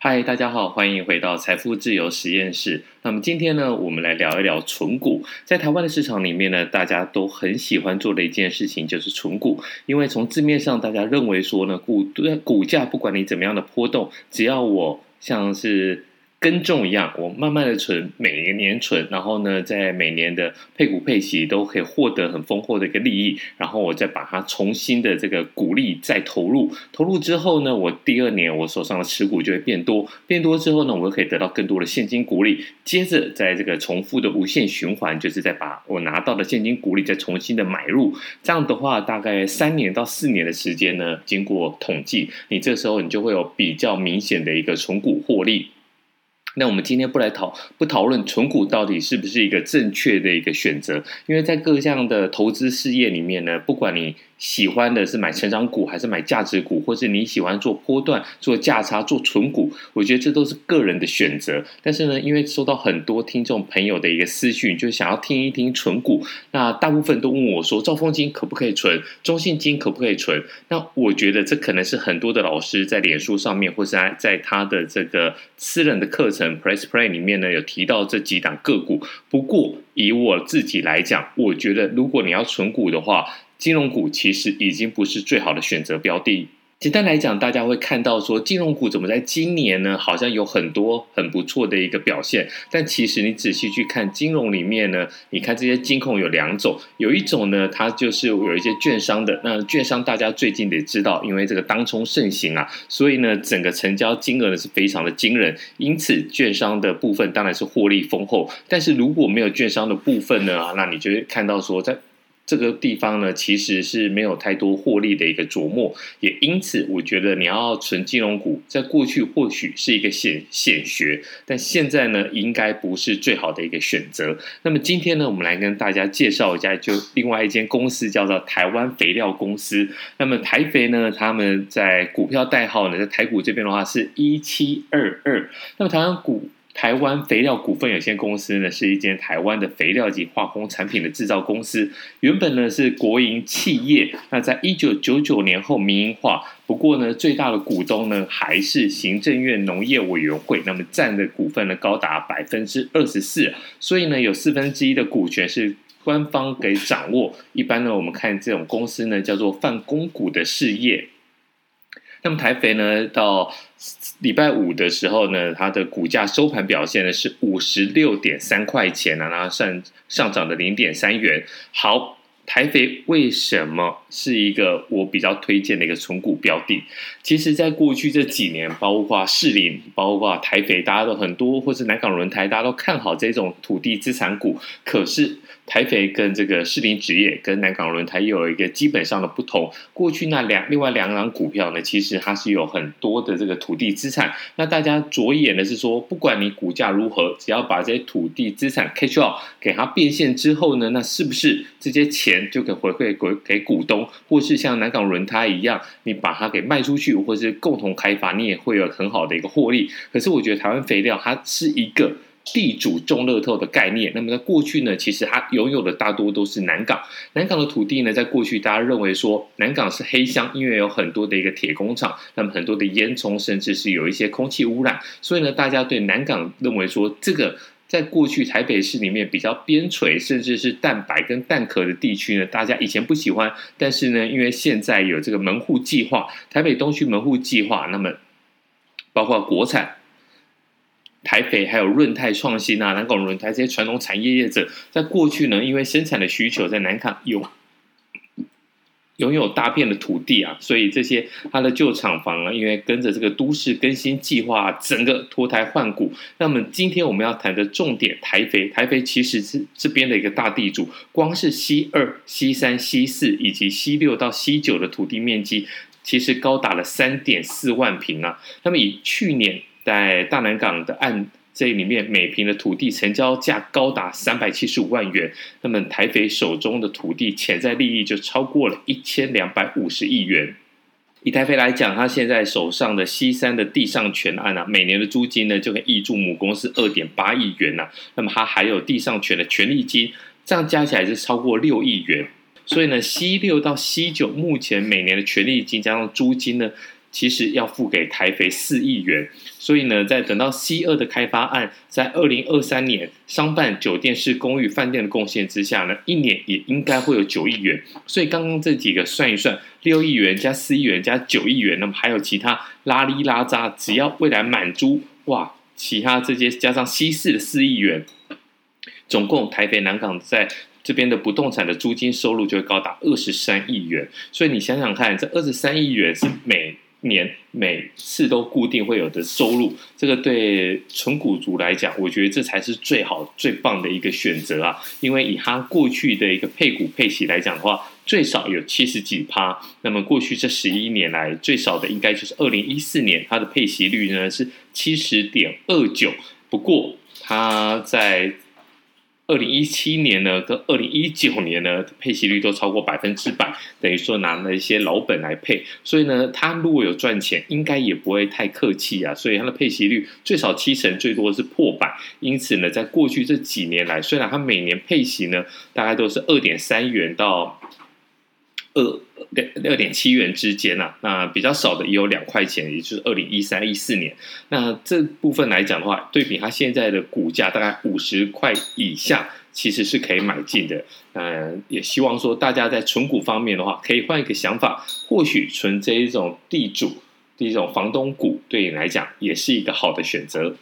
嗨，大家好，欢迎回到财富自由实验室。那么今天呢，我们来聊一聊存股。在台湾的市场里面呢，大家都很喜欢做的一件事情就是存股，因为从字面上，大家认为说呢，股股价不管你怎么样的波动，只要我像是。跟种一样，我慢慢的存，每一年存，然后呢，在每年的配股配息都可以获得很丰厚的一个利益，然后我再把它重新的这个股利再投入，投入之后呢，我第二年我手上的持股就会变多，变多之后呢，我就可以得到更多的现金股利，接着在这个重复的无限循环，就是再把我拿到的现金股利再重新的买入，这样的话，大概三年到四年的时间呢，经过统计，你这时候你就会有比较明显的一个存股获利。那我们今天不来讨不讨论存股到底是不是一个正确的一个选择，因为在各项的投资事业里面呢，不管你。喜欢的是买成长股还是买价值股，或是你喜欢做波段、做价差、做存股？我觉得这都是个人的选择。但是呢，因为收到很多听众朋友的一个私讯，就想要听一听存股。那大部分都问我说：“兆丰金可不可以存？中信金可不可以存？”那我觉得这可能是很多的老师在脸书上面，或是在在他的这个私人的课程 Press Play 里面呢，有提到这几档个股。不过以我自己来讲，我觉得如果你要存股的话，金融股其实已经不是最好的选择标的。简单来讲，大家会看到说，金融股怎么在今年呢？好像有很多很不错的一个表现。但其实你仔细去看金融里面呢，你看这些金控有两种，有一种呢，它就是有一些券商的。那券商大家最近得知道，因为这个当冲盛行啊，所以呢，整个成交金额呢是非常的惊人。因此，券商的部分当然是获利丰厚。但是如果没有券商的部分呢，那你就会看到说在。这个地方呢，其实是没有太多获利的一个琢磨，也因此，我觉得你要存金融股，在过去或许是一个显显学，但现在呢，应该不是最好的一个选择。那么今天呢，我们来跟大家介绍一下，就另外一间公司叫做台湾肥料公司。那么台肥呢，他们在股票代号呢，在台股这边的话是一七二二。那么台湾股。台湾肥料股份有限公司呢，是一间台湾的肥料及化工产品的制造公司。原本呢是国营企业，那在一九九九年后民营化。不过呢，最大的股东呢还是行政院农业委员会，那么占的股份呢高达百分之二十四。所以呢，有四分之一的股权是官方给掌握。一般呢，我们看这种公司呢叫做泛公股的事业。那么台肥呢，到礼拜五的时候呢，它的股价收盘表现呢是五十六点三块钱啊，然后上上涨的零点三元。好。台肥为什么是一个我比较推荐的一个存股标的？其实，在过去这几年，包括士林，包括台肥，大家都很多，或是南港轮胎，大家都看好这种土地资产股。可是，台肥跟这个士林纸业跟南港轮胎又有一个基本上的不同。过去那两另外两档股票呢，其实它是有很多的这个土地资产。那大家着眼的是说，不管你股价如何，只要把这些土地资产 catch out 给它变现之后呢，那是不是这些钱？就可以回馈给给股东，或是像南港轮胎一样，你把它给卖出去，或是共同开发，你也会有很好的一个获利。可是我觉得台湾肥料它是一个地主中乐透的概念。那么在过去呢，其实它拥有的大多都是南港。南港的土地呢，在过去大家认为说南港是黑箱，因为有很多的一个铁工厂，那么很多的烟囱，甚至是有一些空气污染，所以呢，大家对南港认为说这个。在过去台北市里面比较边陲，甚至是蛋白跟蛋壳的地区呢，大家以前不喜欢，但是呢，因为现在有这个门户计划，台北东区门户计划，那么包括国产、台北还有润泰创新啊、南港轮胎这些传统产业业者，在过去呢，因为生产的需求在南港有。拥有大片的土地啊，所以这些它的旧厂房啊，因为跟着这个都市更新计划，整个脱胎换骨。那么今天我们要谈的重点，台肥，台肥其实是这边的一个大地主，光是 C 二、C 三、C 四以及 C 六到 C 九的土地面积，其实高达了三点四万坪啊。那么以去年在大南港的案。这里面每坪的土地成交价高达三百七十五万元，那么台肥手中的土地潜在利益就超过了一千两百五十亿元。以台肥来讲，他现在手上的 C 三的地上权案啊，每年的租金呢就可以挹注母公司二点八亿元呐、啊。那么它还有地上权的权利金，这样加起来是超过六亿元。所以呢，C 六到 C 九目前每年的权利金加上租金呢。其实要付给台肥四亿元，所以呢，在等到 C 二的开发案在二零二三年商办酒店式公寓饭店的贡献之下呢，一年也应该会有九亿元。所以刚刚这几个算一算，六亿元加四亿元加九亿元，那么还有其他拉哩拉杂，只要未来满租哇，其他这些加上 C 四的四亿元，总共台肥南港在这边的不动产的租金收入就会高达二十三亿元。所以你想想看，这二十三亿元是每年每次都固定会有的收入，这个对存股族来讲，我觉得这才是最好最棒的一个选择啊！因为以他过去的一个配股配息来讲的话，最少有七十几趴。那么过去这十一年来，最少的应该就是二零一四年，它的配息率呢是七十点二九。不过它在二零一七年呢，跟二零一九年呢，配息率都超过百分之百，等于说拿了一些老本来配，所以呢，他如果有赚钱，应该也不会太客气啊，所以他的配息率最少七成，最多是破百。因此呢，在过去这几年来，虽然他每年配息呢，大概都是二点三元到二。六六点七元之间呐、啊，那比较少的也有两块钱，也就是二零一三一四年。那这部分来讲的话，对比它现在的股价大概五十块以下，其实是可以买进的。嗯，也希望说大家在存股方面的话，可以换一个想法，或许存这一种地主、这种房东股，对你来讲也是一个好的选择。